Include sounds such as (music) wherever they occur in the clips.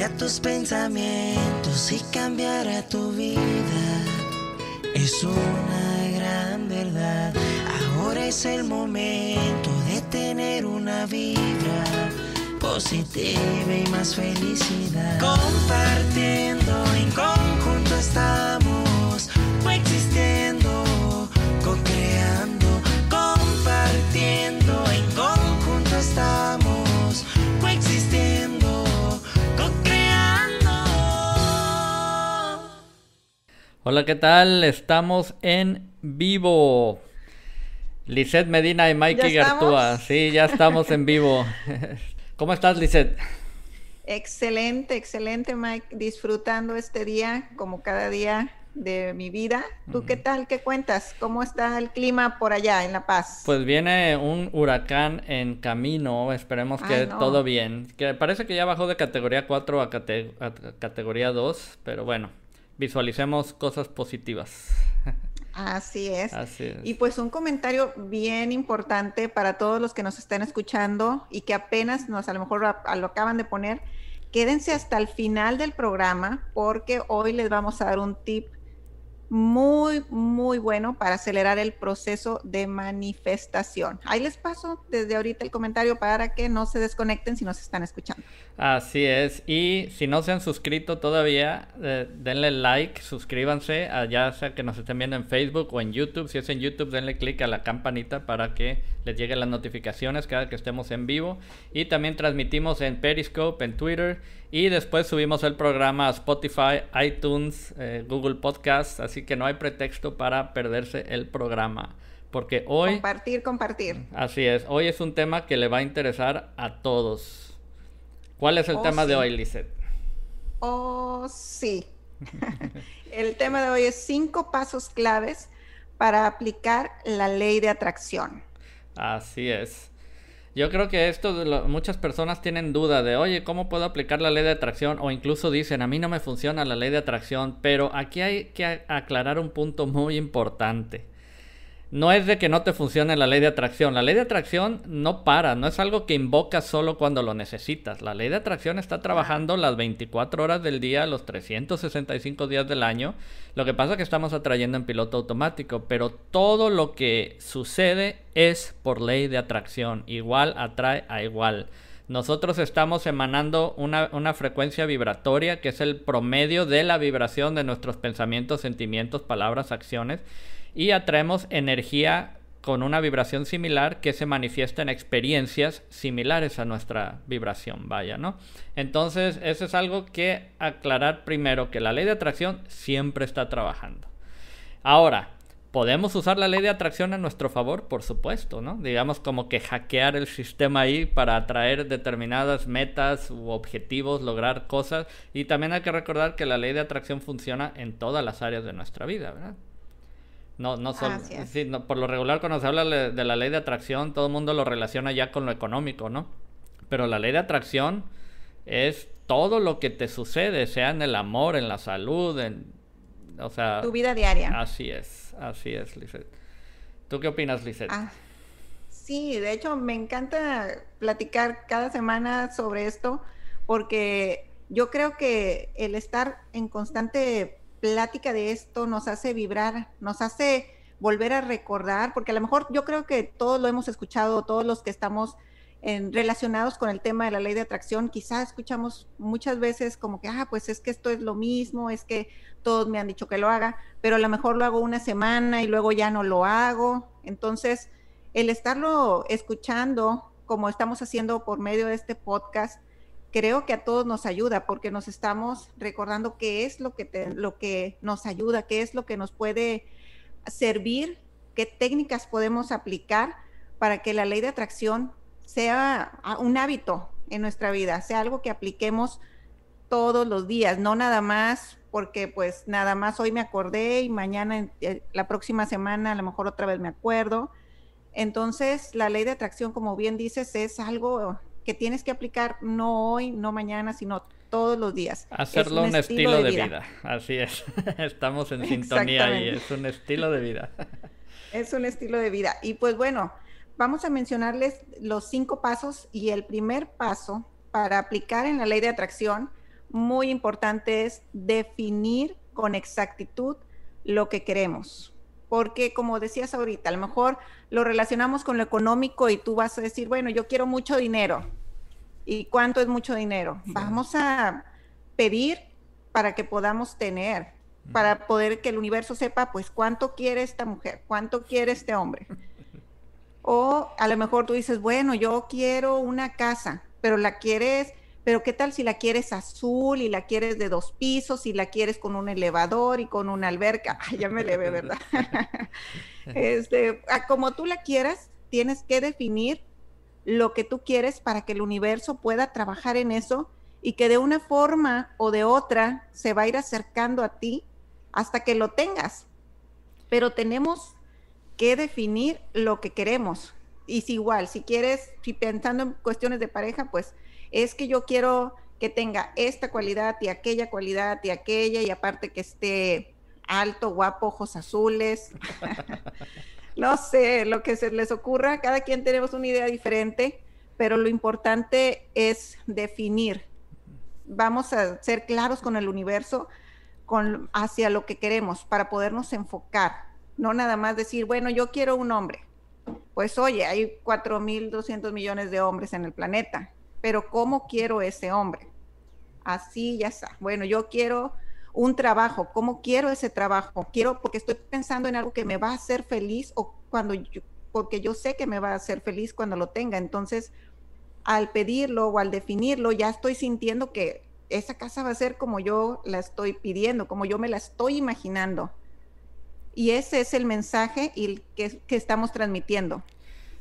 Cambia tus pensamientos y cambiará tu vida. Es una gran verdad. Ahora es el momento de tener una vibra positiva y más felicidad. Compartiendo en conjunto estamos coexistiendo, co-creando, compartiendo en conjunto estamos Hola, ¿qué tal? Estamos en vivo. Lisette Medina y Mikey. Gartúa. Sí, ya estamos en vivo. (laughs) ¿Cómo estás, Lisette? Excelente, excelente, Mike. Disfrutando este día como cada día de mi vida. ¿Tú qué tal? ¿Qué cuentas? ¿Cómo está el clima por allá en La Paz? Pues viene un huracán en camino. Esperemos que Ay, no. todo bien. Que parece que ya bajó de categoría 4 a, cate- a categoría 2. Pero bueno, visualicemos cosas positivas. Así es. Así es. Y pues un comentario bien importante para todos los que nos están escuchando y que apenas nos a lo mejor a- a lo acaban de poner. Quédense hasta el final del programa porque hoy les vamos a dar un tip muy, muy bueno para acelerar el proceso de manifestación. Ahí les paso desde ahorita el comentario para que no se desconecten si nos están escuchando. Así es. Y si no se han suscrito todavía, eh, denle like, suscríbanse, ya sea que nos estén viendo en Facebook o en YouTube. Si es en YouTube, denle click a la campanita para que les lleguen las notificaciones cada que estemos en vivo. Y también transmitimos en Periscope, en Twitter. Y después subimos el programa a Spotify, iTunes, eh, Google Podcasts. Así que no hay pretexto para perderse el programa. Porque hoy... Compartir, compartir. Así es, hoy es un tema que le va a interesar a todos. ¿Cuál es el Oh, tema de hoy, Lisette? Oh, sí. (laughs) El tema de hoy es cinco pasos claves para aplicar la ley de atracción. Así es. Yo creo que esto lo- muchas personas tienen duda de, oye, ¿cómo puedo aplicar la ley de atracción? O incluso dicen, a mí no me funciona la ley de atracción, pero aquí hay que aclarar un punto muy importante. No es de que no te funcione la ley de atracción. La ley de atracción no para, no es algo que invocas solo cuando lo necesitas. La ley de atracción está trabajando las 24 horas del día, los 365 días del año. Lo que pasa es que estamos atrayendo en piloto automático, pero todo lo que sucede es por ley de atracción. Igual atrae a igual. Nosotros estamos emanando una, una frecuencia vibratoria que es el promedio de la vibración de nuestros pensamientos, sentimientos, palabras, acciones y atraemos energía con una vibración similar que se manifiesta en experiencias similares a nuestra vibración, vaya, ¿no? Entonces, eso es algo que aclarar primero, que la ley de atracción siempre está trabajando. Ahora, ¿podemos usar la ley de atracción a nuestro favor? Por supuesto, ¿no? Digamos como que hackear el sistema ahí para atraer determinadas metas u objetivos, lograr cosas. Y también hay que recordar que la ley de atracción funciona en todas las áreas de nuestra vida. No, no solo, sí, no, por lo regular cuando se habla de la ley de atracción, todo el mundo lo relaciona ya con lo económico, ¿no? Pero la ley de atracción es todo lo que te sucede, sea en el amor, en la salud, en, o sea, Tu vida diaria. así es, así es, Lisette. ¿Tú qué opinas, Lisette? Ah, sí, de hecho me encanta platicar cada semana sobre esto porque yo creo que el estar en constante plática de esto nos hace vibrar, nos hace volver a recordar, porque a lo mejor yo creo que todos lo hemos escuchado, todos los que estamos en- relacionados con el tema de la ley de atracción, quizás escuchamos muchas veces como que, ah, pues es que esto es lo mismo, es que todos me han dicho que lo haga, pero a lo mejor lo hago una semana y luego ya no lo hago. Entonces, el estarlo escuchando, como estamos haciendo por medio de este podcast, creo que a todos nos ayuda porque nos estamos recordando qué es lo que, te- lo que nos ayuda, qué es lo que nos puede servir, qué técnicas podemos aplicar para que la ley de atracción sea un hábito en nuestra vida, sea algo que apliquemos todos los días, no nada más porque pues nada más hoy me acordé y mañana, eh, la próxima semana a lo mejor otra vez me acuerdo. Entonces, la ley de atracción, como bien dices, es algo que tienes que aplicar no hoy, no mañana, sino todos los días. Es Hacerlo un, estilo, de vida. Así es. (laughs) Estamos en sintonía y es un estilo de vida. (laughs) Es un estilo de vida. Y pues bueno, vamos a mencionarles los cinco pasos y el primer paso para aplicar en la ley de atracción, muy importante es definir con exactitud lo que queremos. Porque como decías ahorita, a lo mejor lo relacionamos con lo económico y tú vas a decir, bueno, yo quiero mucho dinero. ¿Y cuánto es mucho dinero? Vamos a pedir para que podamos tener, para poder que el universo sepa, pues, cuánto quiere esta mujer, cuánto quiere este hombre. (laughs) O a lo mejor tú dices, bueno, yo quiero una casa, pero la quieres pero ¿qué tal si la quieres azul y la quieres de dos pisos y la quieres con un elevador y con una alberca? Ay, ya me le ve, ¿verdad? (laughs) (laughs) este, como tú la quieras, tienes que definir lo que tú quieres para que el universo pueda trabajar en eso y que de una forma o de otra se va a ir acercando a ti hasta que lo tengas. Pero tenemos que definir lo que queremos. Y si igual, si quieres, si pensando en cuestiones de pareja, pues es que yo quiero que tenga esta cualidad y aquella cualidad y aquella, y aparte que esté alto, guapo, ojos azules. (laughs) no sé, lo que se les ocurra, cada quien tenemos una idea diferente, pero lo importante es definir. Vamos a ser claros con el universo, con, hacia lo que queremos, para podernos enfocar. No nada más decir, bueno, yo quiero un hombre. Pues oye, hay 4.200 millones de hombres en el planeta pero ¿cómo quiero ese hombre? Así ya está. Bueno, yo quiero un trabajo, ¿cómo quiero ese trabajo? Quiero porque estoy pensando en algo que me va a hacer feliz o cuando yo, porque yo sé que me va a hacer feliz cuando lo tenga. Entonces, al pedirlo o al definirlo, ya estoy sintiendo que esa casa va a ser como yo la estoy pidiendo, como yo me la estoy imaginando. Y ese es el mensaje y que, que estamos transmitiendo.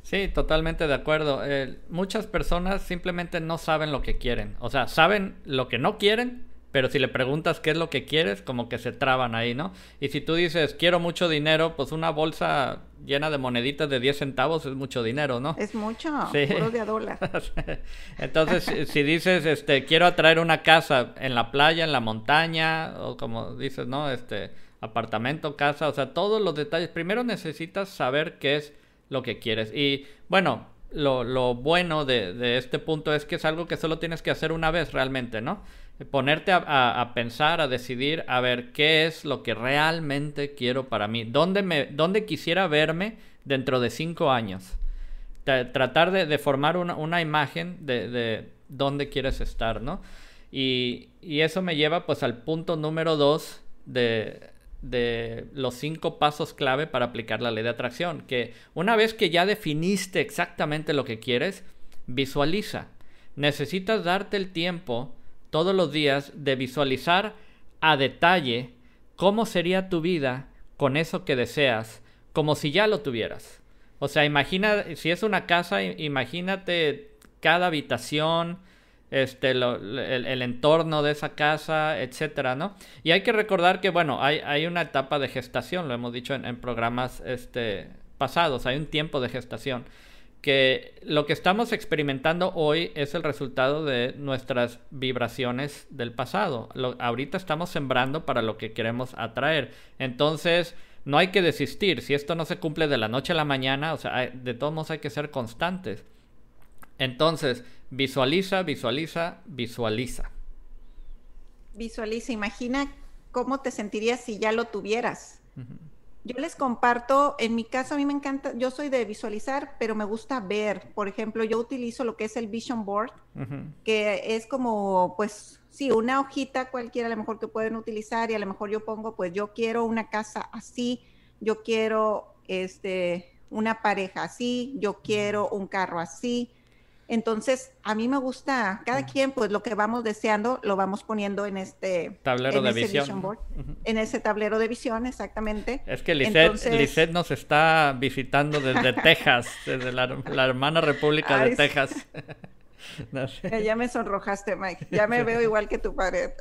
Sí, totalmente de acuerdo. Eh, muchas personas simplemente no saben lo que quieren. O sea, saben lo que no quieren, pero si le preguntas qué es lo que quieres, como que se traban ahí, ¿no? Y si tú dices, quiero mucho dinero, pues una bolsa llena de moneditas de 10 centavos es mucho dinero, ¿no? Es mucho, sí. puro de a dólar. (laughs) Entonces, si dices, este, quiero atraer una casa en la playa, en la montaña, o como dices, ¿no? Este, apartamento, casa, o sea, todos los detalles. Primero necesitas saber qué es lo que quieres. Y bueno, lo, lo bueno de, de, este punto es que es algo que solo tienes que hacer una vez realmente, ¿no? Ponerte a, pensar, a decidir, a ver qué es lo que realmente quiero para mí, dónde, me, dónde quisiera verme dentro de cinco años. tratar de, formar una, una imagen de, de, dónde quieres estar, ¿no? Y, y eso me lleva pues al punto número dos de, de los cinco pasos clave para aplicar la ley de atracción. Que una vez que ya definiste exactamente lo que quieres, visualiza. Necesitas darte el tiempo todos los días de visualizar a detalle cómo sería tu vida con eso que deseas, como si ya lo tuvieras. O sea, imagina, si es una casa, imagínate cada habitación, este, el, entorno de esa casa, etcétera, ¿no? Y hay que recordar que, bueno, hay, una etapa de gestación, lo hemos dicho en, programas este, pasados, hay un tiempo de gestación, que lo que estamos experimentando hoy es el resultado de nuestras vibraciones del pasado. ahorita estamos sembrando para lo que queremos atraer. Entonces, no hay que desistir. Si esto no se cumple de la noche a la mañana, o sea, de todos modos hay que ser constantes. Entonces, visualiza, visualiza, visualiza. Visualiza, imagina cómo te sentirías si ya lo tuvieras. Yo les comparto, en mi caso a mí me encanta, yo soy de visualizar, pero me gusta ver. Por ejemplo, yo utilizo lo que es el Vision Board, que es como, pues, sí, una hojita cualquiera a lo mejor que pueden utilizar y a lo mejor yo pongo, pues, yo quiero una casa así, yo quiero, este, una pareja así, yo quiero un carro así, entonces, a mí me gusta, cada quien, pues lo que vamos deseando, lo vamos poniendo en este tablero de visión. Board, En ese tablero de visión, exactamente. Es que Lisette, nos está visitando desde (laughs) Texas, desde la, hermana República de Texas. (laughs) Ya me sonrojaste, Mike. Ya me veo igual que tu pared.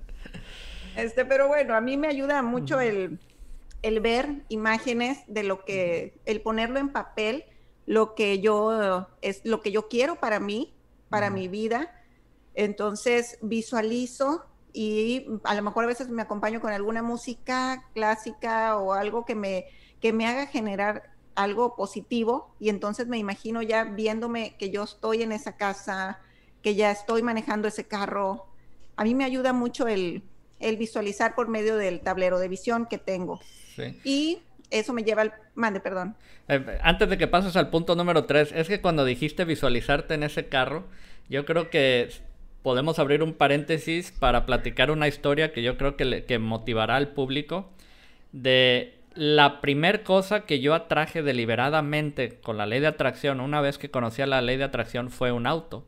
(laughs) este, pero bueno, a mí me ayuda mucho el, el ver imágenes de lo que, el ponerlo en papel lo que yo es lo que yo quiero para mí, para mi vida. Entonces visualizo y a lo mejor a veces me acompaño con alguna música clásica o algo que me, que me haga generar algo positivo y entonces me imagino ya viéndome que yo estoy en esa casa, que ya estoy manejando ese carro, a mí me ayuda mucho el, el visualizar por medio del tablero de visión que tengo. Sí. Y eso me lleva al... Mande, perdón. Eh, antes de que pases al punto número 3, es que cuando dijiste visualizarte en ese carro, yo creo que podemos abrir un paréntesis para platicar una historia que yo creo que, le- que motivará al público de la primer cosa que yo atraje deliberadamente con la ley de atracción una vez que conocí a la ley de atracción fue un auto.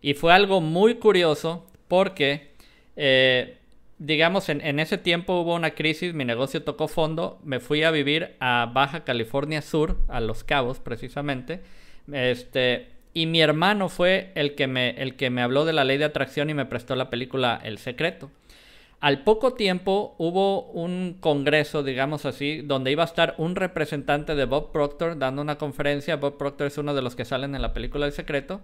Y fue algo muy curioso porque, eh, digamos, en, en ese tiempo hubo una crisis, mi negocio tocó fondo, me fui a vivir a Baja California Sur, a Los Cabos precisamente, este, y mi hermano fue el que, me, el que me habló de la ley de atracción y me prestó la película El Secreto. Al poco tiempo hubo un congreso, digamos así, donde iba a estar un representante de Bob Proctor dando una conferencia. Bob Proctor es uno de los que salen en la película El Secreto.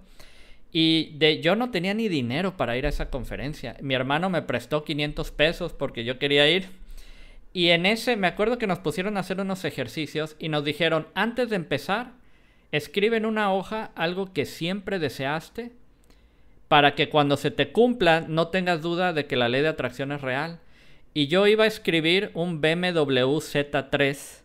Y de, yo no tenía ni dinero para ir a esa conferencia. Mi hermano me prestó 500 pesos porque yo quería ir. Y en ese me acuerdo que nos pusieron a hacer unos ejercicios y nos dijeron, antes de empezar, escribe en una hoja algo que siempre deseaste para que cuando se te cumpla no tengas duda de que la ley de atracción es real. Y yo iba a escribir un BMW Z3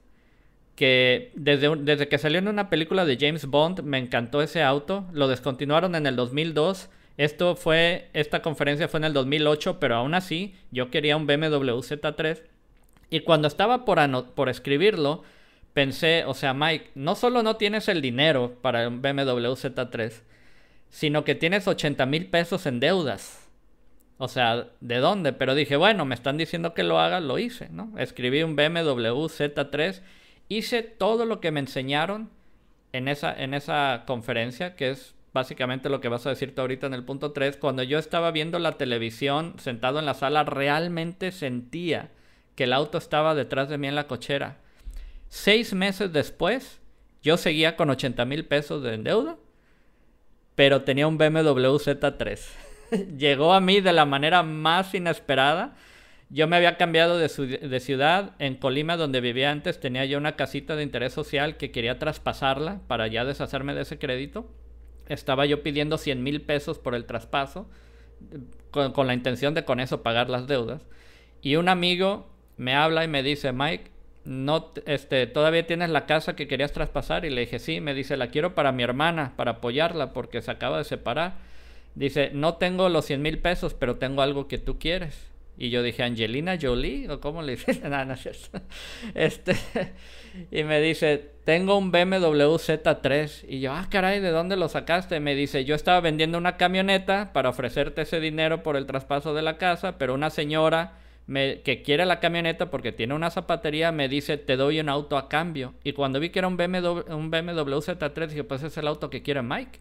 que desde, desde que salió en una película de James Bond me encantó ese auto. Lo descontinuaron en el 2002. Esto fue, esta conferencia fue en el 2008, pero aún así yo quería un BMW Z3. Y cuando estaba por, por escribirlo, pensé, o sea, Mike, no solo no tienes el dinero para un BMW Z3, sino que tienes 80 mil pesos en deudas. O sea, ¿de dónde? Pero dije, bueno, me están diciendo que lo haga, lo hice, ¿no? Escribí un BMW Z3, hice todo lo que me enseñaron en esa, en esa conferencia, que es básicamente lo que vas a decir tú ahorita en el punto 3. Cuando yo estaba viendo la televisión sentado en la sala, realmente sentía que el auto estaba detrás de mí en la cochera. Seis meses después, yo seguía con 80 mil pesos de deuda, pero tenía un BMW Z3. (laughs) Llegó a mí de la manera más inesperada. Yo me había cambiado de, ciudad. En Colima, donde vivía antes, tenía yo una casita de interés social que quería traspasarla para ya deshacerme de ese crédito. Estaba yo pidiendo 100 mil pesos por el traspaso, con, con la intención de con eso pagar las deudas. Y un amigo me habla y me dice, Mike, no, este, todavía tienes la casa que querías traspasar y le dije sí, me dice la quiero para mi hermana, para apoyarla porque se acaba de separar. Dice, no tengo los 100 mil pesos, pero tengo algo que tú quieres. Y yo dije, Angelina Jolie, o cómo le dicen, (laughs) no, no es. Este, y me dice, tengo un BMW Z3. Y yo, ah, caray, ¿de dónde lo sacaste? Me dice, yo estaba vendiendo una camioneta para ofrecerte ese dinero por el traspaso de la casa, pero una señora me, que quiere la camioneta porque tiene una zapatería me dice, te doy un auto a cambio. Y cuando vi que era un BMW, un BMW Z3, dije, pues es el auto que quiere Mike.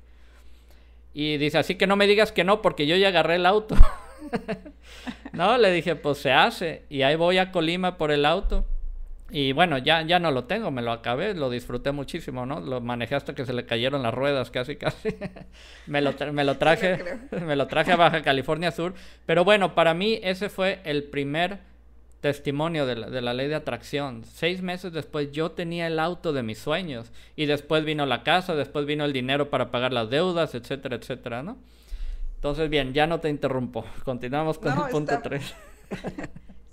Y dice, así que no me digas que no, porque yo ya agarré el auto. (laughs) (laughs) no, le dije, pues se hace. Y ahí voy a Colima por el auto. Y bueno, ya, ya no lo tengo, me lo acabé, lo disfruté muchísimo, ¿no? Lo manejé hasta que se le cayeron las ruedas, casi, (laughs) casi. me, lo me lo traje, (laughs) me lo traje a Baja California Sur. Pero bueno, para mí ese fue el primer testimonio de la, de la ley de atracción. Seis meses después yo tenía el auto de mis sueños. Y después vino la casa, después vino el dinero para pagar las deudas, etcétera, etcétera, ¿no? Entonces, bien, ya no te interrumpo. (laughs) Continuamos con No, el punto está- 3. (laughs)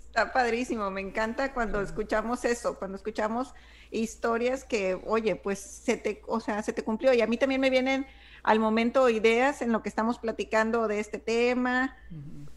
Está padrísimo, me encanta cuando escuchamos eso, cuando escuchamos historias que, oye, pues se te, o sea, se te cumplió. Y a mí también me vienen al momento ideas en lo que estamos platicando de este tema.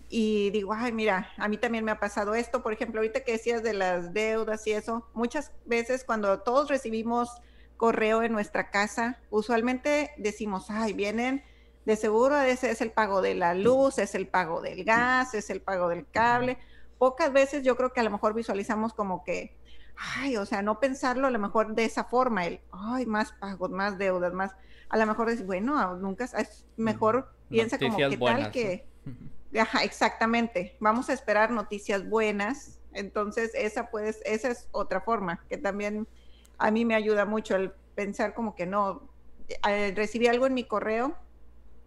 Y digo, ay, mira, a mí también me ha pasado esto. Por ejemplo, ahorita que decías de las deudas y eso, muchas veces cuando todos recibimos correo en nuestra casa, usualmente decimos, ay, vienen, de seguro ese es el pago de la luz, es el pago del gas, es el pago del cable. Pocas veces yo creo que a lo mejor visualizamos como que, ay, o sea, no pensarlo a lo mejor de esa forma, el, ay, más pagos, más deudas, más, a lo mejor es, bueno, nunca, es mejor piensa como que buenas, tal que... Ajá, exactamente. Vamos a esperar noticias buenas. Entonces, esa pues, esa es otra forma que también a mí me ayuda mucho el pensar como que no, eh, recibí algo en mi correo,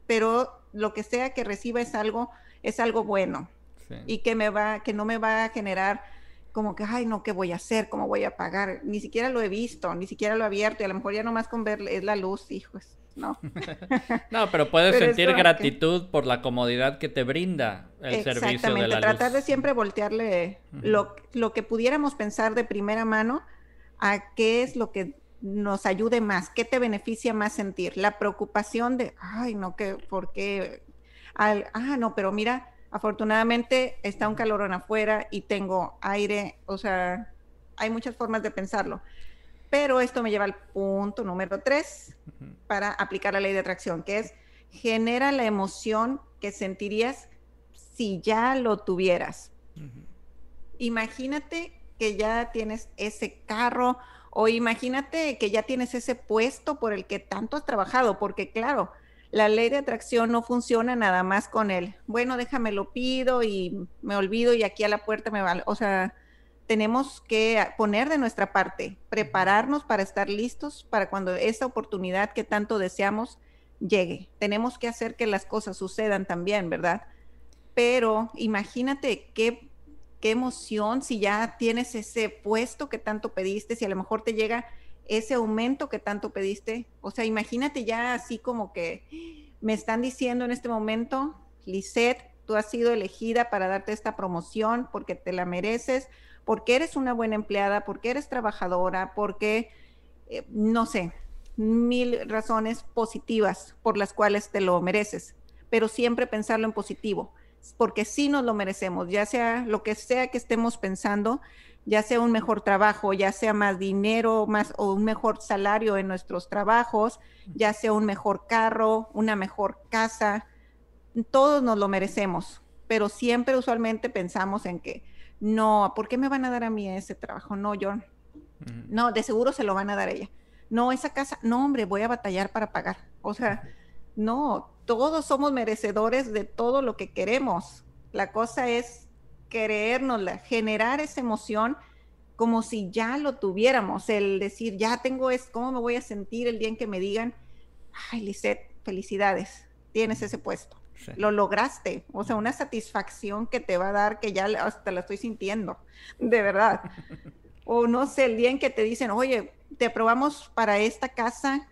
pero lo que sea que reciba es algo, es algo bueno Sí. y que me va, que no me va a generar como que, ay, no, ¿qué voy a hacer? ¿Cómo voy a pagar? Ni siquiera lo he visto, ni siquiera lo he abierto y a lo mejor ya nomás con ver es la luz, hijos. ¿no? (laughs) no, pero puedes sentir gratitud por la comodidad que te brinda el servicio de la tratar de siempre voltearle lo, lo que pudiéramos pensar de primera mano a qué es lo que nos ayude más, qué te beneficia más sentir. La preocupación de, ay, no, que, ¿por qué? ah, no, pero mira, afortunadamente está un calorón afuera y tengo aire, o sea, hay muchas formas de pensarlo. Pero esto me lleva al punto número tres para aplicar la ley de atracción, que es genera la emoción que sentirías si ya lo tuvieras. Imagínate que ya tienes ese carro o imagínate que ya tienes ese puesto por el que tanto has trabajado, porque claro, la ley de atracción no funciona nada más con él. Bueno, déjame lo pido y me olvido y aquí a la puerta me va. O sea, tenemos que poner de nuestra parte, prepararnos para estar listos para cuando esa oportunidad que tanto deseamos llegue. Tenemos que hacer que las cosas sucedan también, ¿verdad? Pero imagínate qué, emoción si ya tienes ese puesto que tanto pediste, si a lo mejor te llega ese aumento que tanto pediste. O sea, imagínate ya así como que me están diciendo en este momento, Lisette, tú has sido elegida para darte esta promoción porque te la mereces, porque eres una buena empleada, porque eres trabajadora, porque, eh, no sé, mil razones positivas por las cuales te lo mereces, pero siempre pensarlo en positivo, porque sí nos lo merecemos, ya sea lo que sea que estemos pensando, ya sea un mejor trabajo, ya sea más dinero, más o un mejor salario en nuestros trabajos, ya sea un mejor carro, una mejor casa, todos nos lo merecemos, pero siempre usualmente pensamos en que no, ¿por qué me van a dar a mí ese trabajo? No, yo no, de seguro se lo van a dar a ella. No, esa casa, no, hombre, voy a batallar para pagar. O sea, no, todos somos merecedores de todo lo que queremos. La cosa es creérnosla, generar esa emoción como si ya lo tuviéramos, el decir, ya tengo es, ¿cómo me voy a sentir el día en que me digan, ay, Lisette, felicidades, tienes ese puesto, lo lograste, o sea, una satisfacción que te va a dar que ya hasta la estoy sintiendo, de verdad. (laughs) o no sé, el día en que te dicen, oye, te aprobamos para esta casa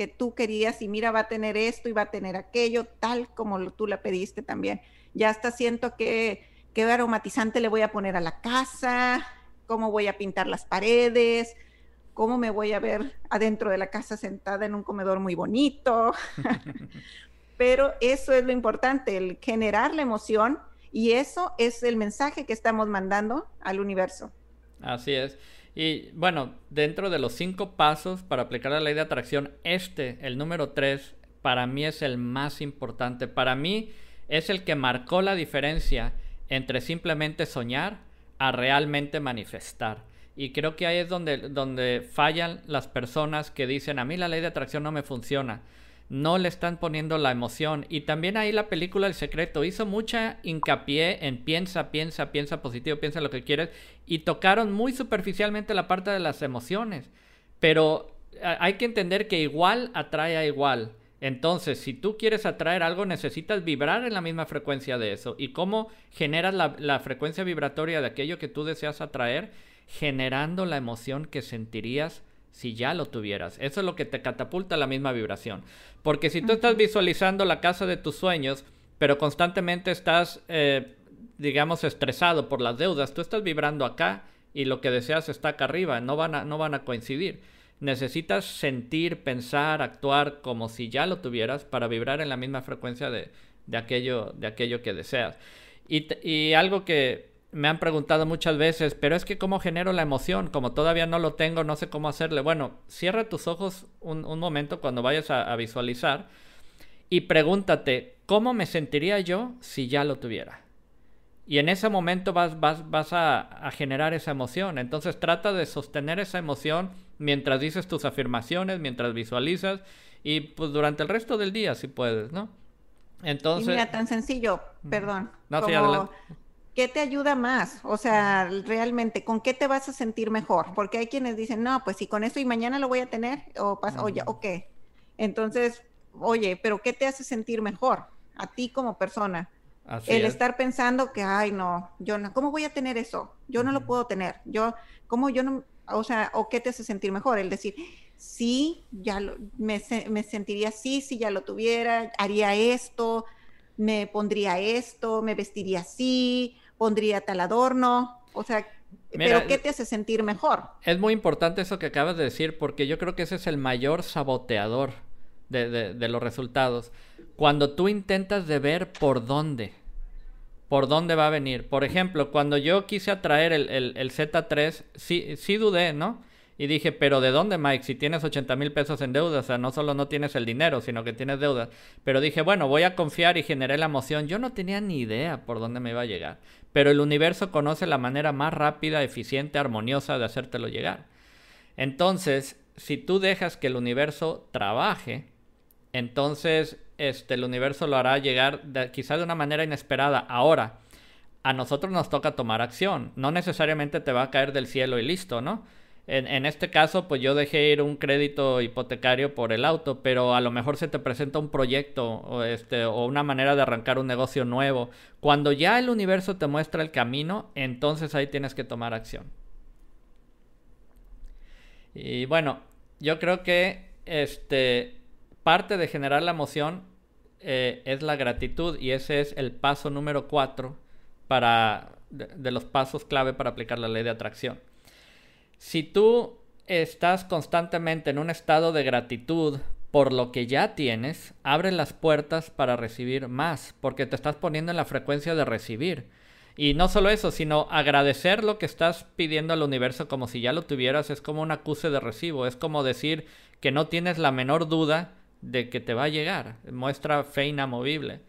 que tú querías y mira, va a tener esto y va a tener aquello, tal como tú la pediste también. Ya hasta siento que qué aromatizante le voy a poner a la casa, cómo voy a pintar las paredes, cómo me voy a ver adentro de la casa sentada en un comedor muy bonito. (laughs) Pero eso es lo importante, el generar la emoción y eso es el mensaje que estamos mandando al universo. Así es. Y bueno, dentro de los cinco pasos para aplicar la ley de atracción, este, el número tres, para mí es el más importante. Para mí es el que marcó la diferencia entre simplemente soñar a realmente manifestar. Y creo que ahí es donde, donde fallan las personas que dicen, a mí la ley de atracción no me funciona. No le están poniendo la emoción. Y también ahí la película El Secreto hizo mucha hincapié en piensa, piensa, piensa positivo, piensa lo que quieres. Y tocaron muy superficialmente la parte de las emociones. Pero hay que entender que igual atrae a igual. Entonces, si tú quieres atraer algo, necesitas vibrar en la misma frecuencia de eso. ¿Y cómo generas la, frecuencia vibratoria de aquello que tú deseas atraer? Generando la emoción que sentirías si ya lo tuvieras. Eso es lo que te catapulta la misma vibración. Porque si tú estás visualizando la casa de tus sueños, pero constantemente estás, eh, digamos, estresado por las deudas, tú estás vibrando acá y lo que deseas está acá arriba, no van a, no van a coincidir. Necesitas sentir, pensar, actuar como si ya lo tuvieras para vibrar en la misma frecuencia de, aquello, de aquello que deseas. Y, algo que me han preguntado muchas veces, pero es que cómo genero la emoción, como todavía no lo tengo, no sé cómo hacerle. Bueno, cierra tus ojos un, momento cuando vayas a, visualizar y pregúntate, ¿cómo me sentiría yo si ya lo tuviera? Y en ese momento vas, vas, vas a, a, generar esa emoción. Entonces trata de sostener esa emoción mientras dices tus afirmaciones, mientras visualizas y pues durante el resto del día si puedes, ¿no? Entonces... Y mira, tan sencillo, perdón. No, como, ¿Qué te ayuda más? O sea, realmente, ¿con qué te vas a sentir mejor? Porque hay quienes dicen, no, pues si con esto y mañana lo voy a tener, o pasa, oye, o qué. Entonces, oye, pero ¿qué te hace sentir mejor a ti como persona? el estar pensando que, ay, no, yo no, ¿cómo voy a tener eso? Yo no lo puedo tener. Yo, ¿cómo yo no, o sea, o qué te hace sentir mejor? El decir, sí, ya me, me sentiría así, si ya lo tuviera, haría esto, me pondría esto, me vestiría así, pondría tal adorno, o sea, pero ¿qué te hace sentir mejor? Es muy importante eso que acabas de decir, porque yo creo que ese es el mayor saboteador de, de, los resultados. Cuando tú intentas de ver por dónde, por dónde va a venir. Por ejemplo, cuando yo quise atraer el, el, el Z3, sí, sí dudé, ¿no? Y dije, pero ¿de dónde, Mike? Si tienes 80 mil pesos en deuda, o sea, no solo no tienes el dinero, sino que tienes deuda. Pero dije, bueno, voy a confiar y generé la emoción. Yo no tenía ni idea por dónde me iba a llegar. Pero el universo conoce la manera más rápida, eficiente, armoniosa de hacértelo llegar. Entonces, si tú dejas que el universo trabaje, entonces este, el universo lo hará llegar quizá de una manera inesperada. Ahora, a nosotros nos toca tomar acción. No necesariamente te va a caer del cielo y listo, ¿no? En, este caso, pues yo dejé ir un crédito hipotecario por el auto, pero a lo mejor se te presenta un proyecto o, este, o una manera de arrancar un negocio nuevo. Cuando ya el universo te muestra el camino, entonces ahí tienes que tomar acción. Y bueno, yo creo que este, parte de generar la emoción eh, es la gratitud y ese es el paso número cuatro para, de los pasos clave para aplicar la ley de atracción. Si tú estás constantemente en un estado de gratitud por lo que ya tienes, abre las puertas para recibir más, porque te estás poniendo en la frecuencia de recibir. Y no solo eso, sino agradecer lo que estás pidiendo al universo como si ya lo tuvieras, es como un acuse de recibo, es como decir que no tienes la menor duda de que te va a llegar, muestra fe inamovible.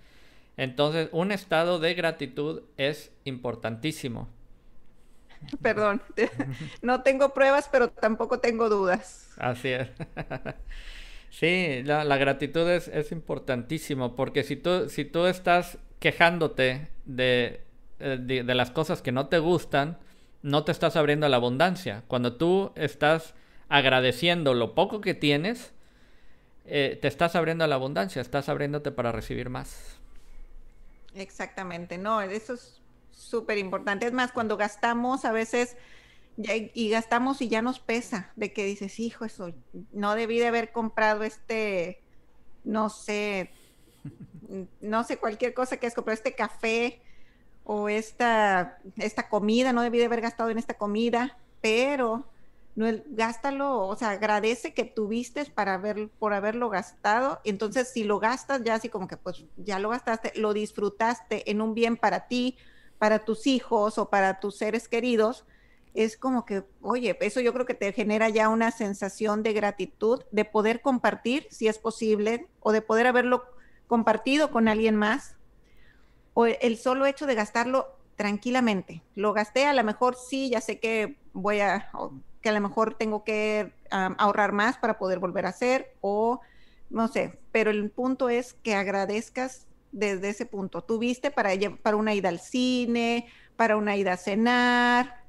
Entonces, un estado de gratitud es importantísimo. (laughs) Perdón, (laughs) no tengo pruebas, pero tampoco tengo dudas. Así es. (laughs) Sí, la, gratitud es, es, importantísimo porque si tú, si tú estás quejándote de, eh, de, las cosas que no te gustan, no te estás abriendo a la abundancia. Cuando tú estás agradeciendo lo poco que tienes, eh, te estás abriendo a la abundancia, estás abriéndote para recibir más. Exactamente, no, eso es súper importante. Es más, cuando gastamos a veces y gastamos y ya nos pesa de que dices, hijo, eso, no debí de haber comprado este, no sé, no sé, cualquier cosa que es comprar este café o esta, esta comida, no debí de haber gastado en esta comida, pero no gástalo, o sea, agradece que tuviste para haber, por haberlo gastado. Entonces, si lo gastas ya así como que pues ya lo gastaste, lo disfrutaste en un bien para ti para tus hijos o para tus seres queridos, es como que, oye, eso yo creo que te genera ya una sensación de gratitud, de poder compartir, si es posible, o de poder haberlo compartido con alguien más, o el solo hecho de gastarlo tranquilamente. Lo gasté, a lo mejor sí, ya sé que voy a, que a lo mejor tengo que ahorrar más para poder volver a hacer, o no sé, pero el punto es que agradezcas desde ese punto. Tuviste para, para una ida al cine, para una ida a cenar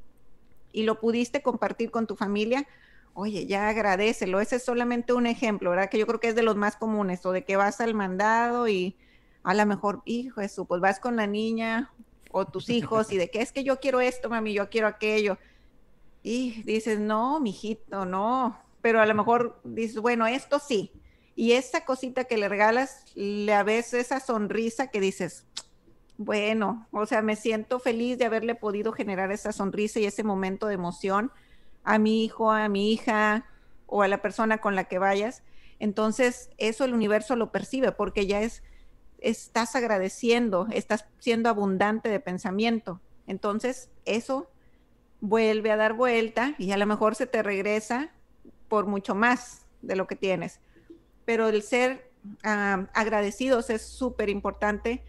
y lo pudiste compartir con tu familia. Oye, ya agradecelo. Ese es solamente un ejemplo, ¿verdad? Que yo creo que es de los más comunes, o de que vas al mandado y a lo mejor, hijo eso, pues vas con la niña o tus hijos y de que es que yo quiero esto, mami, yo quiero aquello. Y dices, no, mijito, no. Pero a lo mejor dices, bueno, esto sí, y esa cosita que le regalas, le ves esa sonrisa que dices, bueno, o sea, me siento feliz de haberle podido generar esa sonrisa y ese momento de emoción a mi hijo, a mi hija o a la persona con la que vayas. Entonces, eso el universo lo percibe porque ya es, estás agradeciendo, estás siendo abundante de pensamiento. Entonces, eso vuelve a dar vuelta y a lo mejor se te regresa por mucho más de lo que tienes pero el ser agradecidos es súper importante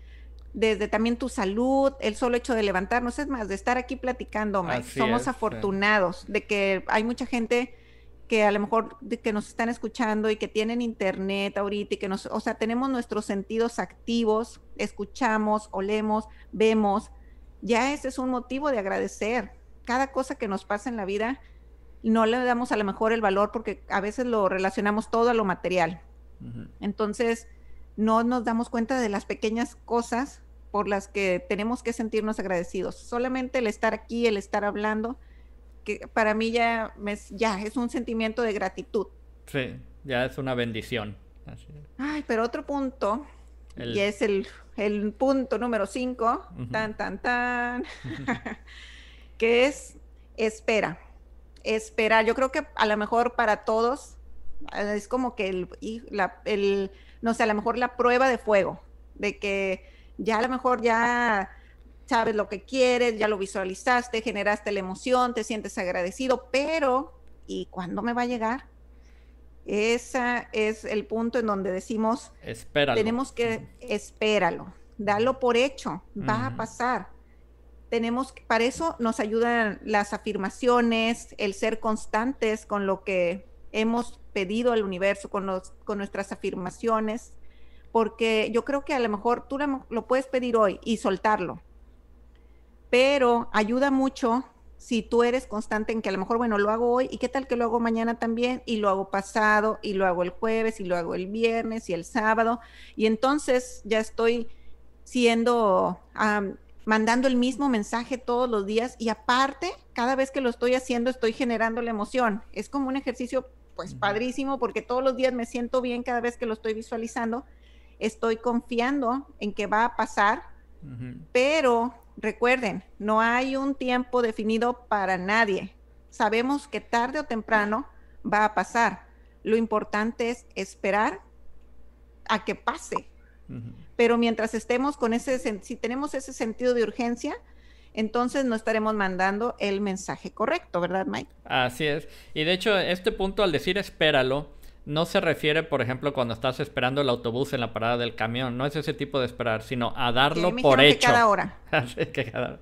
desde también tu salud, el solo hecho de levantarnos, es más, de estar aquí platicando, somos afortunados de que hay mucha gente que a lo mejor que nos están escuchando y que tienen internet ahorita y que nos, o sea, tenemos nuestros sentidos activos, escuchamos, olemos, vemos, ya ese es un motivo de agradecer. Cada cosa que nos pasa en la vida no le damos a lo mejor el valor porque a veces lo relacionamos todo a lo material. Entonces, no nos damos cuenta de las pequeñas cosas por las que tenemos que sentirnos agradecidos. Solamente el estar aquí, el estar hablando, que para mí ya, ya es un sentimiento de gratitud, Sí, ya es una bendición. Ay, pero otro punto, y es el, punto número 5, tan, tan, tan, (laughs) que es espera. Esperar. Yo creo que a lo mejor para todos eh, es como que el, el, no sé, a lo mejor la prueba de fuego, de que ya a lo mejor ya sabes lo que quieres, ya lo visualizaste, generaste la emoción, te sientes agradecido, pero ¿y cuándo me va a llegar? Ese es el punto en donde decimos, espéralo. tenemos que, espéralo, dalo por hecho, va a pasar. Tenemos, para eso nos ayudan las afirmaciones, el ser constantes con lo que hemos pedido al universo, con, los, con nuestras afirmaciones, porque yo creo que a lo mejor tú lo puedes pedir hoy y soltarlo, pero ayuda mucho si tú eres constante en que a lo mejor, bueno, lo hago hoy y qué tal que lo hago mañana también y lo hago pasado y lo hago el jueves y lo hago el viernes y el sábado y entonces ya estoy siendo, mandando el mismo mensaje todos los días y aparte, cada vez que lo estoy haciendo estoy generando la emoción. Es como un ejercicio pues padrísimo porque todos los días me siento bien cada vez que lo estoy visualizando. Estoy confiando en que va a pasar, pero Recuerden, no hay un tiempo definido para nadie. Sabemos que tarde o temprano va a pasar. Lo importante es esperar a que pase. Pero mientras estemos con ese, si tenemos ese sentido de urgencia, entonces no estaremos mandando el mensaje correcto, ¿verdad, Mike? Así es. Y de hecho, este punto al decir espéralo, no se refiere, por ejemplo, cuando estás esperando el autobús en la parada del camión. No es ese tipo de esperar, sino a darlo por hecho. cada hora. (laughs)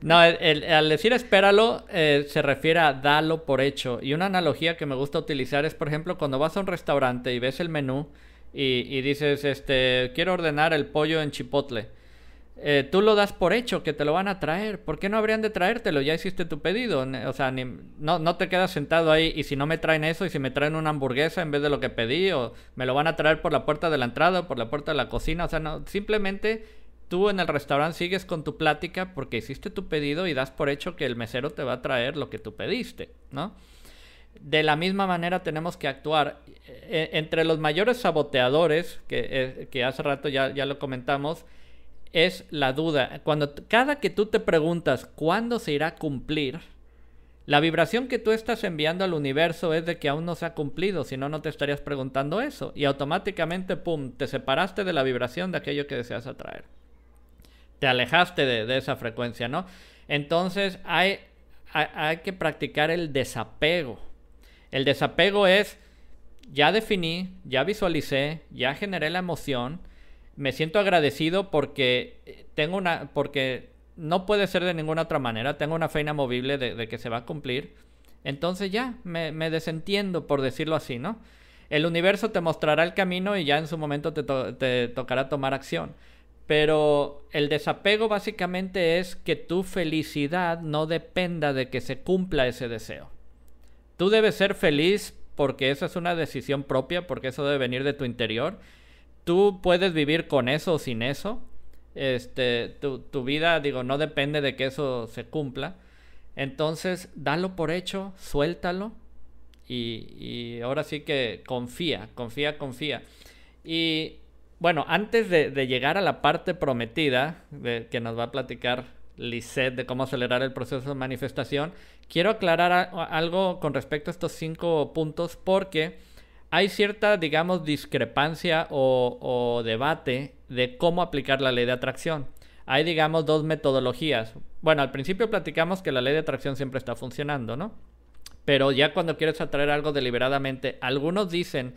no, al decir espéralo, eh, se refiere a darlo por hecho. Y una analogía que me gusta utilizar es, por ejemplo, cuando vas a un restaurante y ves el menú y, y dices, este, quiero ordenar el pollo en chipotle eh, tú lo das por hecho que te lo van a traer. ¿Por qué no habrían de traértelo? Ya hiciste tu pedido. O sea, no, no te quedas sentado ahí y si no me traen eso y si me traen una hamburguesa en vez de lo que pedí o me lo van a traer por la puerta de la entrada o por la puerta de la cocina. O sea, no, simplemente tú en el restaurante sigues con tu plática porque hiciste tu pedido y das por hecho que el mesero te va a traer lo que tú pediste, ¿no? De la misma manera tenemos que actuar. E, entre los mayores saboteadores, que, eh, que hace rato ya, ya lo comentamos, es la duda. Cuando cada que tú te preguntas cuándo se irá a cumplir, la vibración que tú estás enviando al universo es de que aún no se ha cumplido, si no, no te estarías preguntando eso. Y automáticamente, ¡pum!, te separaste de la vibración de aquello que deseas atraer. Te alejaste de, esa frecuencia, ¿no? Entonces hay, hay que practicar el desapego. El desapego es, ya definí, ya visualicé, ya generé la emoción, me siento agradecido porque eh, tengo una, porque no puede ser de ninguna otra manera, tengo una fe inamovible de, que se va a cumplir. Entonces ya, me, desentiendo, por decirlo así, ¿no? El universo te mostrará el camino y ya en su momento te, te tocará tomar acción. Pero el desapego básicamente es que tu felicidad no dependa de que se cumpla ese deseo. Tú debes ser feliz porque esa es una decisión propia, porque eso debe venir de tu interior tú puedes vivir con eso o sin eso. Este, tu, vida, digo, no depende de que eso se cumpla. Entonces, dalo por hecho, suéltalo. Y, ahora sí que confía, confía, confía. Y bueno, antes de, llegar a la parte prometida, que nos va a platicar Lisette de cómo acelerar el proceso de manifestación, quiero aclarar algo con respecto a estos cinco puntos porque hay cierta, digamos, discrepancia o, debate de cómo aplicar la ley de atracción. Hay, digamos, dos metodologías. Bueno, al principio platicamos que la ley de atracción siempre está funcionando, ¿no? Pero ya cuando quieres atraer algo deliberadamente, algunos dicen,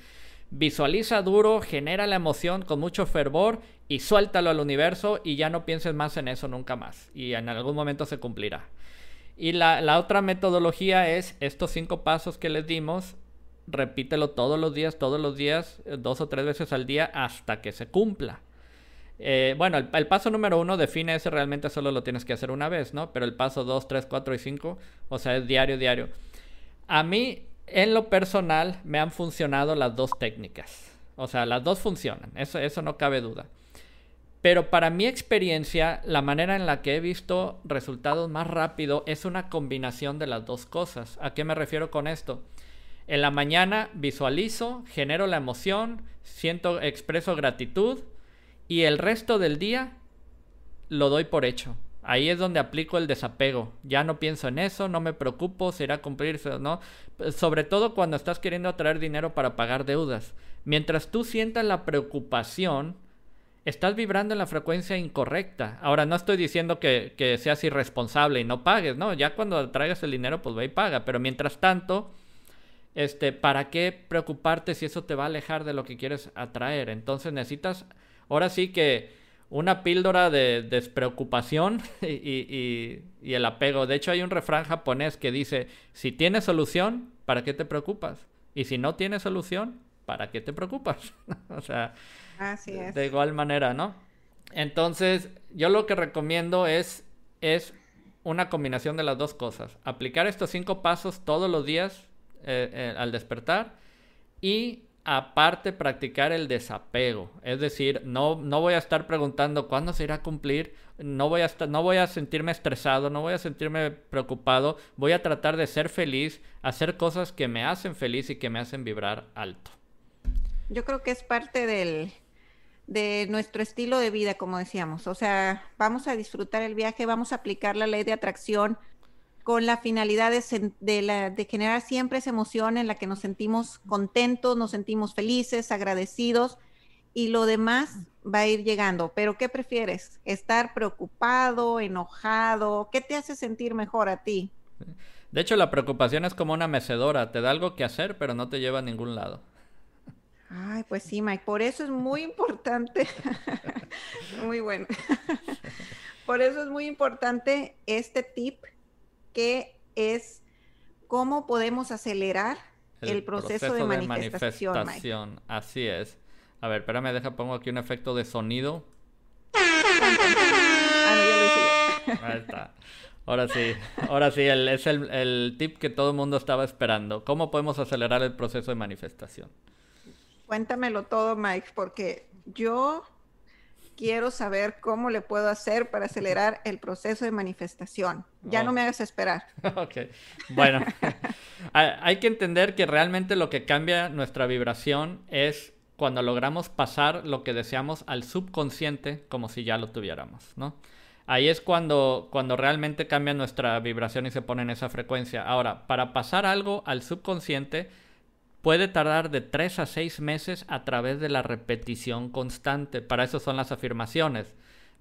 visualiza duro, genera la emoción con mucho fervor y suéltalo al universo y ya no pienses más en eso nunca más. Y en algún momento se cumplirá. Y la, la otra metodología es estos cinco pasos que les dimos, repítelo todos los días, todos los días, eh, dos o tres veces al día hasta que se cumpla. Eh, bueno, el, paso número uno define ese realmente solo lo tienes que hacer una vez, ¿no? Pero el paso dos, tres, cuatro y cinco, o sea, es diario, diario. A mí, en lo personal, me han funcionado las dos técnicas. O sea, las dos funcionan, eso, eso no cabe duda. Pero para mi experiencia, la manera en la que he visto resultados más rápido es una combinación de las dos cosas. ¿A qué me refiero con esto? En la mañana visualizo, genero la emoción, siento, expreso gratitud y el resto del día lo doy por hecho. Ahí es donde aplico el desapego. Ya no pienso en eso, no me preocupo a cumplirse o no. Sobre todo cuando estás queriendo atraer dinero para pagar deudas. Mientras tú sientas la preocupación, estás vibrando en la frecuencia incorrecta. Ahora, no estoy diciendo que, que, seas irresponsable y no pagues, ¿no? Ya cuando traigas el dinero, pues ve y paga. Pero mientras tanto, este, ¿para qué preocuparte si eso te va a alejar de lo que quieres atraer? Entonces necesitas, ahora sí que una píldora de despreocupación (laughs) y, y, el apego. De hecho, hay un refrán japonés que dice, si tienes solución, ¿para qué te preocupas? Y si no tienes solución, ¿para qué te preocupas? (laughs) o sea, de igual manera, ¿no? Entonces, yo lo que recomiendo es, es una combinación de las dos cosas. Aplicar estos cinco pasos todos los días eh, eh, al despertar y aparte practicar el desapego. Es decir, no, no voy a estar preguntando cuándo se irá a cumplir, no voy a, no voy a sentirme estresado, no voy a sentirme preocupado, voy a tratar de ser feliz, hacer cosas que me hacen feliz y que me hacen vibrar alto. Yo creo que es parte del, de nuestro estilo de vida, como decíamos. O sea, vamos a disfrutar el viaje, vamos a aplicar la ley de atracción con la finalidad de, generar siempre esa emoción en la que nos sentimos contentos, nos sentimos felices, agradecidos y lo demás va a ir llegando. Pero ¿qué prefieres? ¿Estar preocupado, enojado? ¿Qué te hace sentir mejor a ti? De hecho, la preocupación es como una mecedora, te da algo que hacer, pero no te lleva a ningún lado. Ay, pues sí, Mike, por eso es muy importante. (laughs) muy bueno. (laughs) por eso es muy importante este tip que es cómo podemos acelerar el, proceso, de, manifestación. Así es. A ver, espérame, deja, pongo aquí un efecto de sonido. (laughs) Ahí está. Ahora sí, ahora sí, es el, el tip que todo el mundo estaba esperando. ¿Cómo podemos acelerar el proceso de manifestación? Cuéntamelo todo, Mike, porque yo quiero saber cómo le puedo hacer para acelerar el proceso de manifestación. Ya no oh. me hagas esperar. (laughs) ok. Bueno, (laughs) hay que entender que realmente lo que cambia nuestra vibración es cuando logramos pasar lo que deseamos al subconsciente como si ya lo tuviéramos, ¿no? Ahí es cuando, cuando realmente cambia nuestra vibración y se pone en esa frecuencia. Ahora, para pasar algo al subconsciente, puede tardar de 3 a 6 meses a través de la repetición constante. Para eso son las afirmaciones.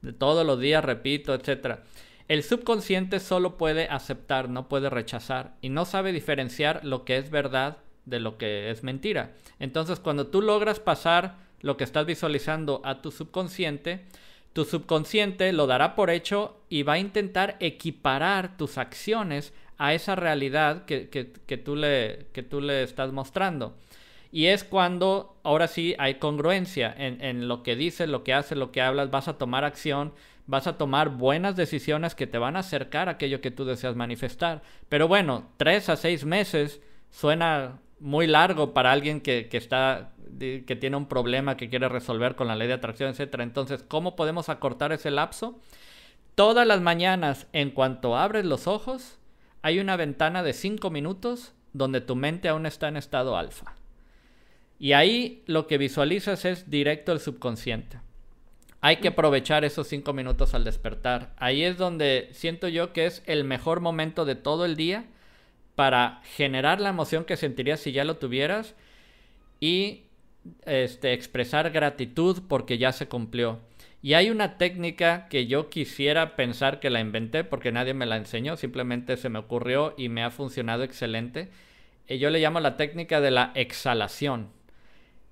De todos los días repito, etc. El subconsciente solo puede aceptar, no puede rechazar y no sabe diferenciar lo que es verdad de lo que es mentira. Entonces, cuando tú logras pasar lo que estás visualizando a tu subconsciente, tu subconsciente lo dará por hecho y va a intentar equiparar tus acciones a esa realidad que, tú le, que tú le estás mostrando. Y es cuando ahora sí hay congruencia en, en, lo que dices, lo que haces, lo que hablas, vas a tomar acción, vas a tomar buenas decisiones que te van a acercar a aquello que tú deseas manifestar. Pero bueno, tres a seis meses suena muy largo para alguien que, que está que tiene un problema que quiere resolver con la ley de atracción, etcétera. Entonces, ¿cómo podemos acortar ese lapso? Todas las mañanas, en cuanto abres los ojos, hay una ventana de 5 minutos donde tu mente aún está en estado alfa. Y ahí lo que visualizas es directo al subconsciente. Hay que aprovechar esos 5 minutos al despertar. Ahí es donde siento yo que es el mejor momento de todo el día para generar la emoción que sentirías si ya lo tuvieras y este, expresar gratitud porque ya se cumplió. Y hay una técnica que yo quisiera pensar que la inventé porque nadie me la enseñó, simplemente se me ocurrió y me ha funcionado excelente. Y yo le llamo la técnica de la exhalación.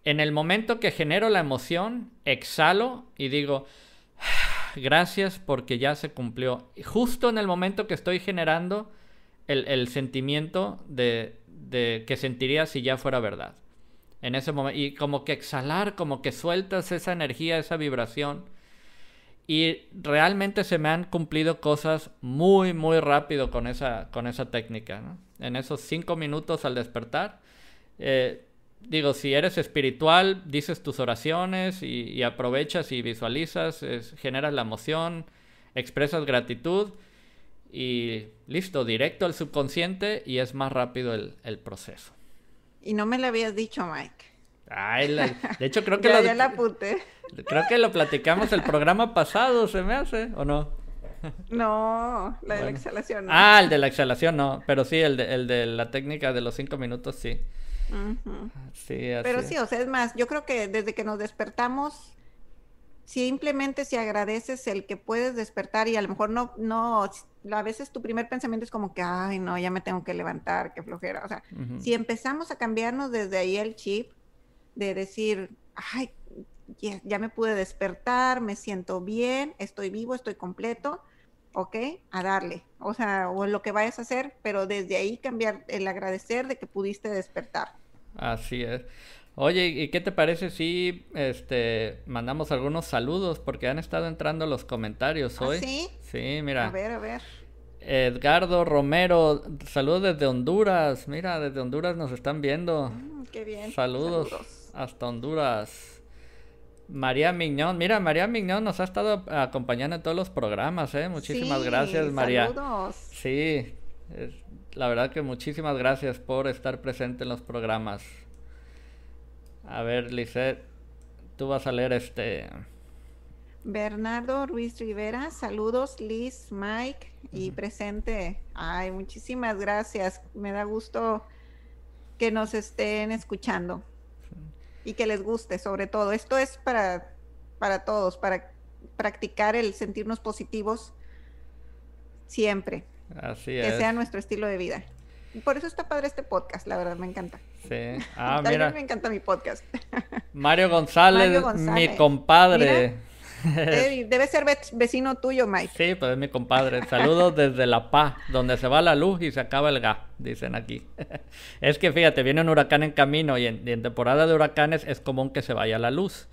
En el momento que genero la emoción, exhalo y digo, gracias porque ya se cumplió. Justo en el momento que estoy generando el, sentimiento de, de que sentiría si ya fuera verdad. En ese momento. Y como que exhalar, como que sueltas esa energía, esa vibración y realmente se me han cumplido cosas muy, muy rápido con esa, con esa técnica. En esos cinco minutos al despertar. Eh, digo, si eres espiritual, dices tus oraciones y, aprovechas y visualizas, generas la emoción, expresas gratitud y listo, directo al subconsciente y es más rápido el, el proceso. Y no me lo habías dicho, Mike. Ay, la- de hecho creo que Ya, lo, ya la apunté. creo que lo platicamos el programa pasado, se me hace, ¿o no? No, la de la exhalación. ¿no? Ah, el de la exhalación no, pero sí, el de, el de la técnica de los cinco minutos, sí. Sí, así Pero sí, o sea, es más, yo creo que desde que nos despertamos, simplemente si agradeces el que puedes despertar y a lo mejor no, no, a veces tu primer pensamiento es como que, ay, no, ya me tengo que levantar, qué flojera. O sea, si empezamos a cambiarnos desde ahí el chip de decir, ay, ya, ya me pude despertar, me siento bien, estoy vivo, estoy completo, ok, a darle. O sea, o lo que vayas a hacer, pero desde ahí cambiar el agradecer de que pudiste despertar. Así es. Oye, ¿y qué te parece si este mandamos algunos saludos? Porque han estado entrando los comentarios ¿Ah, hoy. sí? Sí, mira. A ver, a ver. Edgardo Romero, saludos desde Honduras. Mira, desde Honduras nos están viendo. Mm, qué bien. Saludos, hasta Honduras. María Miñón, mira, María Miñón nos ha estado acompañando en todos los programas, ¿eh? Muchísimas Sí, gracias, María. Saludos. Sí, es- la verdad que muchísimas gracias por estar presente en los programas. A ver, Lisette, tú vas a leer este. Bernardo Ruiz Rivera, saludos, Liz, Mike y presente. Ay, muchísimas gracias. Me da gusto que nos estén escuchando y que les guste, sobre todo. Esto es para, para todos, para practicar el sentirnos positivos siempre, Así que es. sea nuestro estilo de vida. Y por eso está padre este podcast, la verdad, me encanta. Sí. (laughs) Ah, También mira, me encanta mi podcast. Mario González, Mario mi compadre. (laughs) Debe ser ve- vecino tuyo, Mike. Sí, pues es mi compadre. Saludos desde La Paz, donde se va la luz y se acaba el gas, dicen aquí. (laughs) Es que fíjate, viene un huracán en camino y en, y en temporada de huracanes es común que se vaya la luz.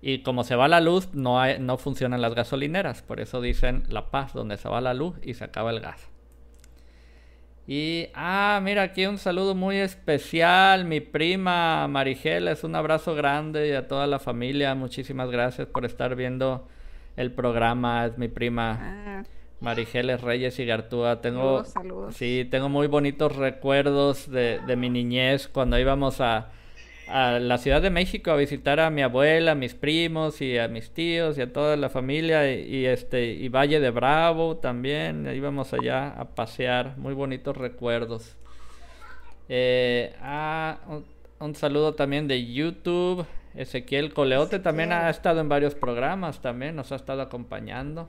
Y como se va la luz, no, hay- no funcionan las gasolineras. Por eso dicen La Paz, donde se va la luz y se acaba el gas. Y, ah, mira, aquí un saludo muy especial. Mi prima Marigeles, un abrazo grande y a toda la familia. Muchísimas gracias por estar viendo el programa. Es mi prima Ah, Marigeles Reyes y Gartúa. Tengo, Saludos, saludos. sí, tengo muy bonitos recuerdos de, de mi niñez cuando íbamos a, a la Ciudad de México a visitar a mi abuela, a mis primos y a mis tíos y a toda la familia y, y este y Valle de Bravo también. Íbamos allá a pasear, muy bonitos recuerdos. Eh, ah, un, un saludo también de YouTube. Ezequiel Coleote también ha estado en varios programas, también nos ha estado acompañando.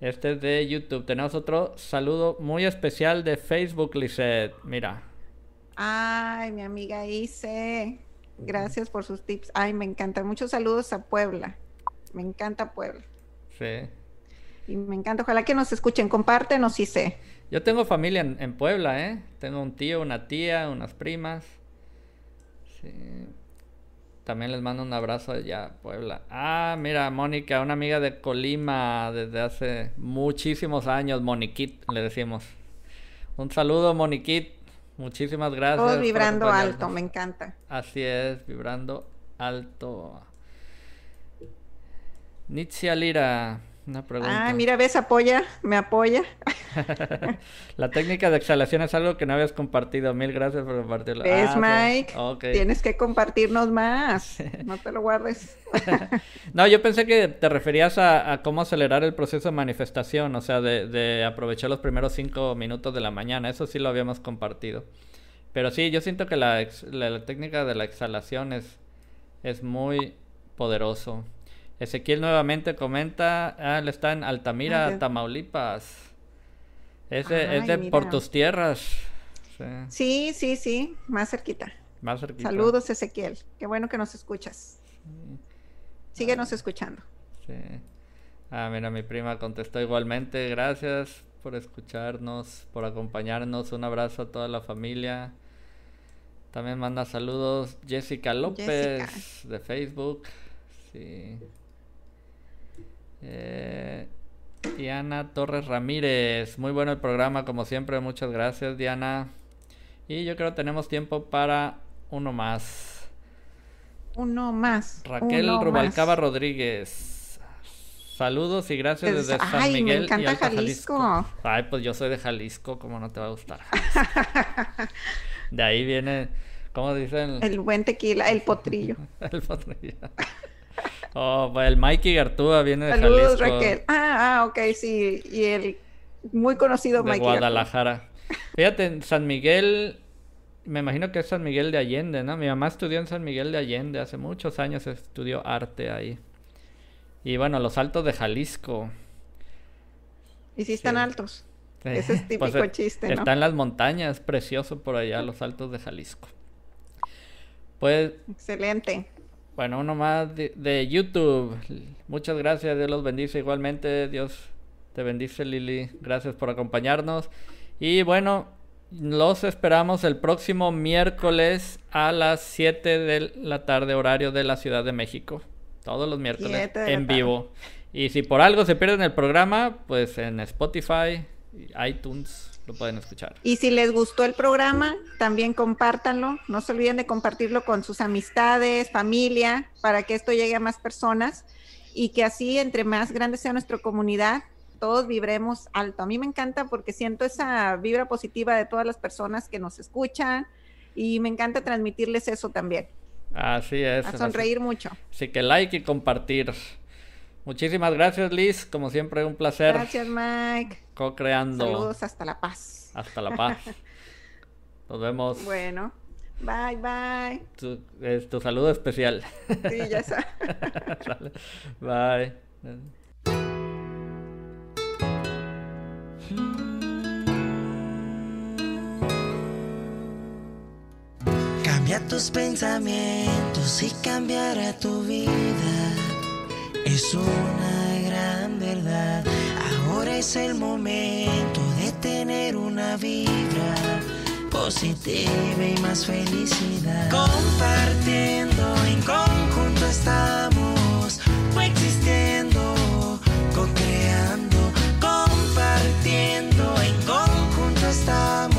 Este es de YouTube. Tenemos otro saludo muy especial de Facebook, Lisette. Mira. Ay, mi amiga Ise, gracias por sus tips. Ay, me encanta. Muchos saludos a Puebla. Me encanta Puebla. Sí. Y me encanta. Ojalá que nos escuchen. Compártenos, Ise. Yo tengo familia en, en Puebla, ¿eh? Tengo un tío, una tía, unas primas. Sí. También les mando un abrazo allá a Puebla. Ah, mira, Mónica, una amiga de Colima desde hace muchísimos años, Moniquit, le decimos. Un saludo, Moniquit. Muchísimas gracias. Todos vibrando alto. Me encanta. Así es, vibrando alto. Nitzia Lira, una pregunta. Ah, mira, ves, apoya, me apoya. (laughs) La técnica de exhalación es algo que no habías compartido. Mil gracias por compartirlo. ¿Ves, Ah. Mike? Ok. Tienes que compartirnos más. No te lo guardes. (laughs) No, yo pensé que te referías a, a cómo acelerar el proceso de manifestación, o sea, de, de aprovechar los primeros cinco minutos de la mañana. Eso sí lo habíamos compartido. Pero sí, yo siento que la, ex- la- la técnica de la exhalación es, es muy poderoso. Ezequiel nuevamente comenta, ah, él está en Altamira. Tamaulipas. Es de, es de por tus tierras. Sí, Sí, sí, sí, más cerquita. más cerquita. Saludos, Ezequiel. Qué bueno que nos escuchas. Síguenos escuchando. Sí. Ah, mira, mi prima contestó igualmente. Gracias por escucharnos, por acompañarnos. Un abrazo a toda la familia. También manda saludos Jessica López Jessica. de Facebook. Sí. Eh, Diana Torres Ramírez. Muy bueno el programa, como siempre. Muchas gracias, Diana. Y yo creo que tenemos tiempo para uno más. Uno más. Raquel uno Rubalcaba más. Rodríguez. Saludos y gracias Desde- desde San Ay, me Miguel y encanta Alta Jalisco. Jalisco. Ay, pues yo soy de Jalisco, ¿cómo no te va a gustar? (laughs) De ahí viene, ¿cómo dicen? El buen tequila, el potrillo. (laughs) el potrillo. Oh, pues el Mikey Gartúa viene de Saludos, Jalisco. Raquel. Ah, ah, ok, sí. Y el muy conocido de Mikey Gartúa. Guadalajara. Fíjate, en San Miguel, me imagino que es San Miguel de Allende, ¿no? Mi mamá estudió en San Miguel de Allende, hace muchos años estudió arte ahí. Y bueno, los altos de Jalisco. Y sí están Sí. altos. Ese es típico Pues, eh, chiste, ¿no? Está en las montañas, precioso por allá, los altos de Jalisco. Pues, Excelente. Bueno, uno más de, de YouTube. Muchas gracias, Dios los bendice igualmente. Dios te bendice, Lili. Gracias por acompañarnos. Y bueno, los esperamos el próximo miércoles a las 7 de la tarde, horario de la Ciudad de México. Todos los miércoles en vivo. Y si por algo se pierden el programa, pues en Spotify, iTunes, lo pueden escuchar. Y si les gustó el programa, también compártanlo. No se olviden de compartirlo con sus amistades, familia, para que esto llegue a más personas y que así, entre más grande sea nuestra comunidad, todos vibremos alto. A mí me encanta porque siento esa vibra positiva de todas las personas que nos escuchan y me encanta transmitirles eso también. Así es. A sonreír mucho. Así que like y compartir. Muchísimas gracias, Liz. Como siempre, un placer Gracias, Mike. co-creando. Saludos hasta La Paz. Hasta la paz. (laughs) Nos vemos. Bueno, bye, bye. Tu, es tu saludo especial. Sí, ya sabes. (laughs) Sale. Bye. Cambia tus pensamientos y cambiará tu vida es una gran verdad. Ahora es el momento de tener una vibra positiva y más felicidad. Compartiendo en conjunto estamos, coexistiendo, co-creando, compartiendo en conjunto estamos.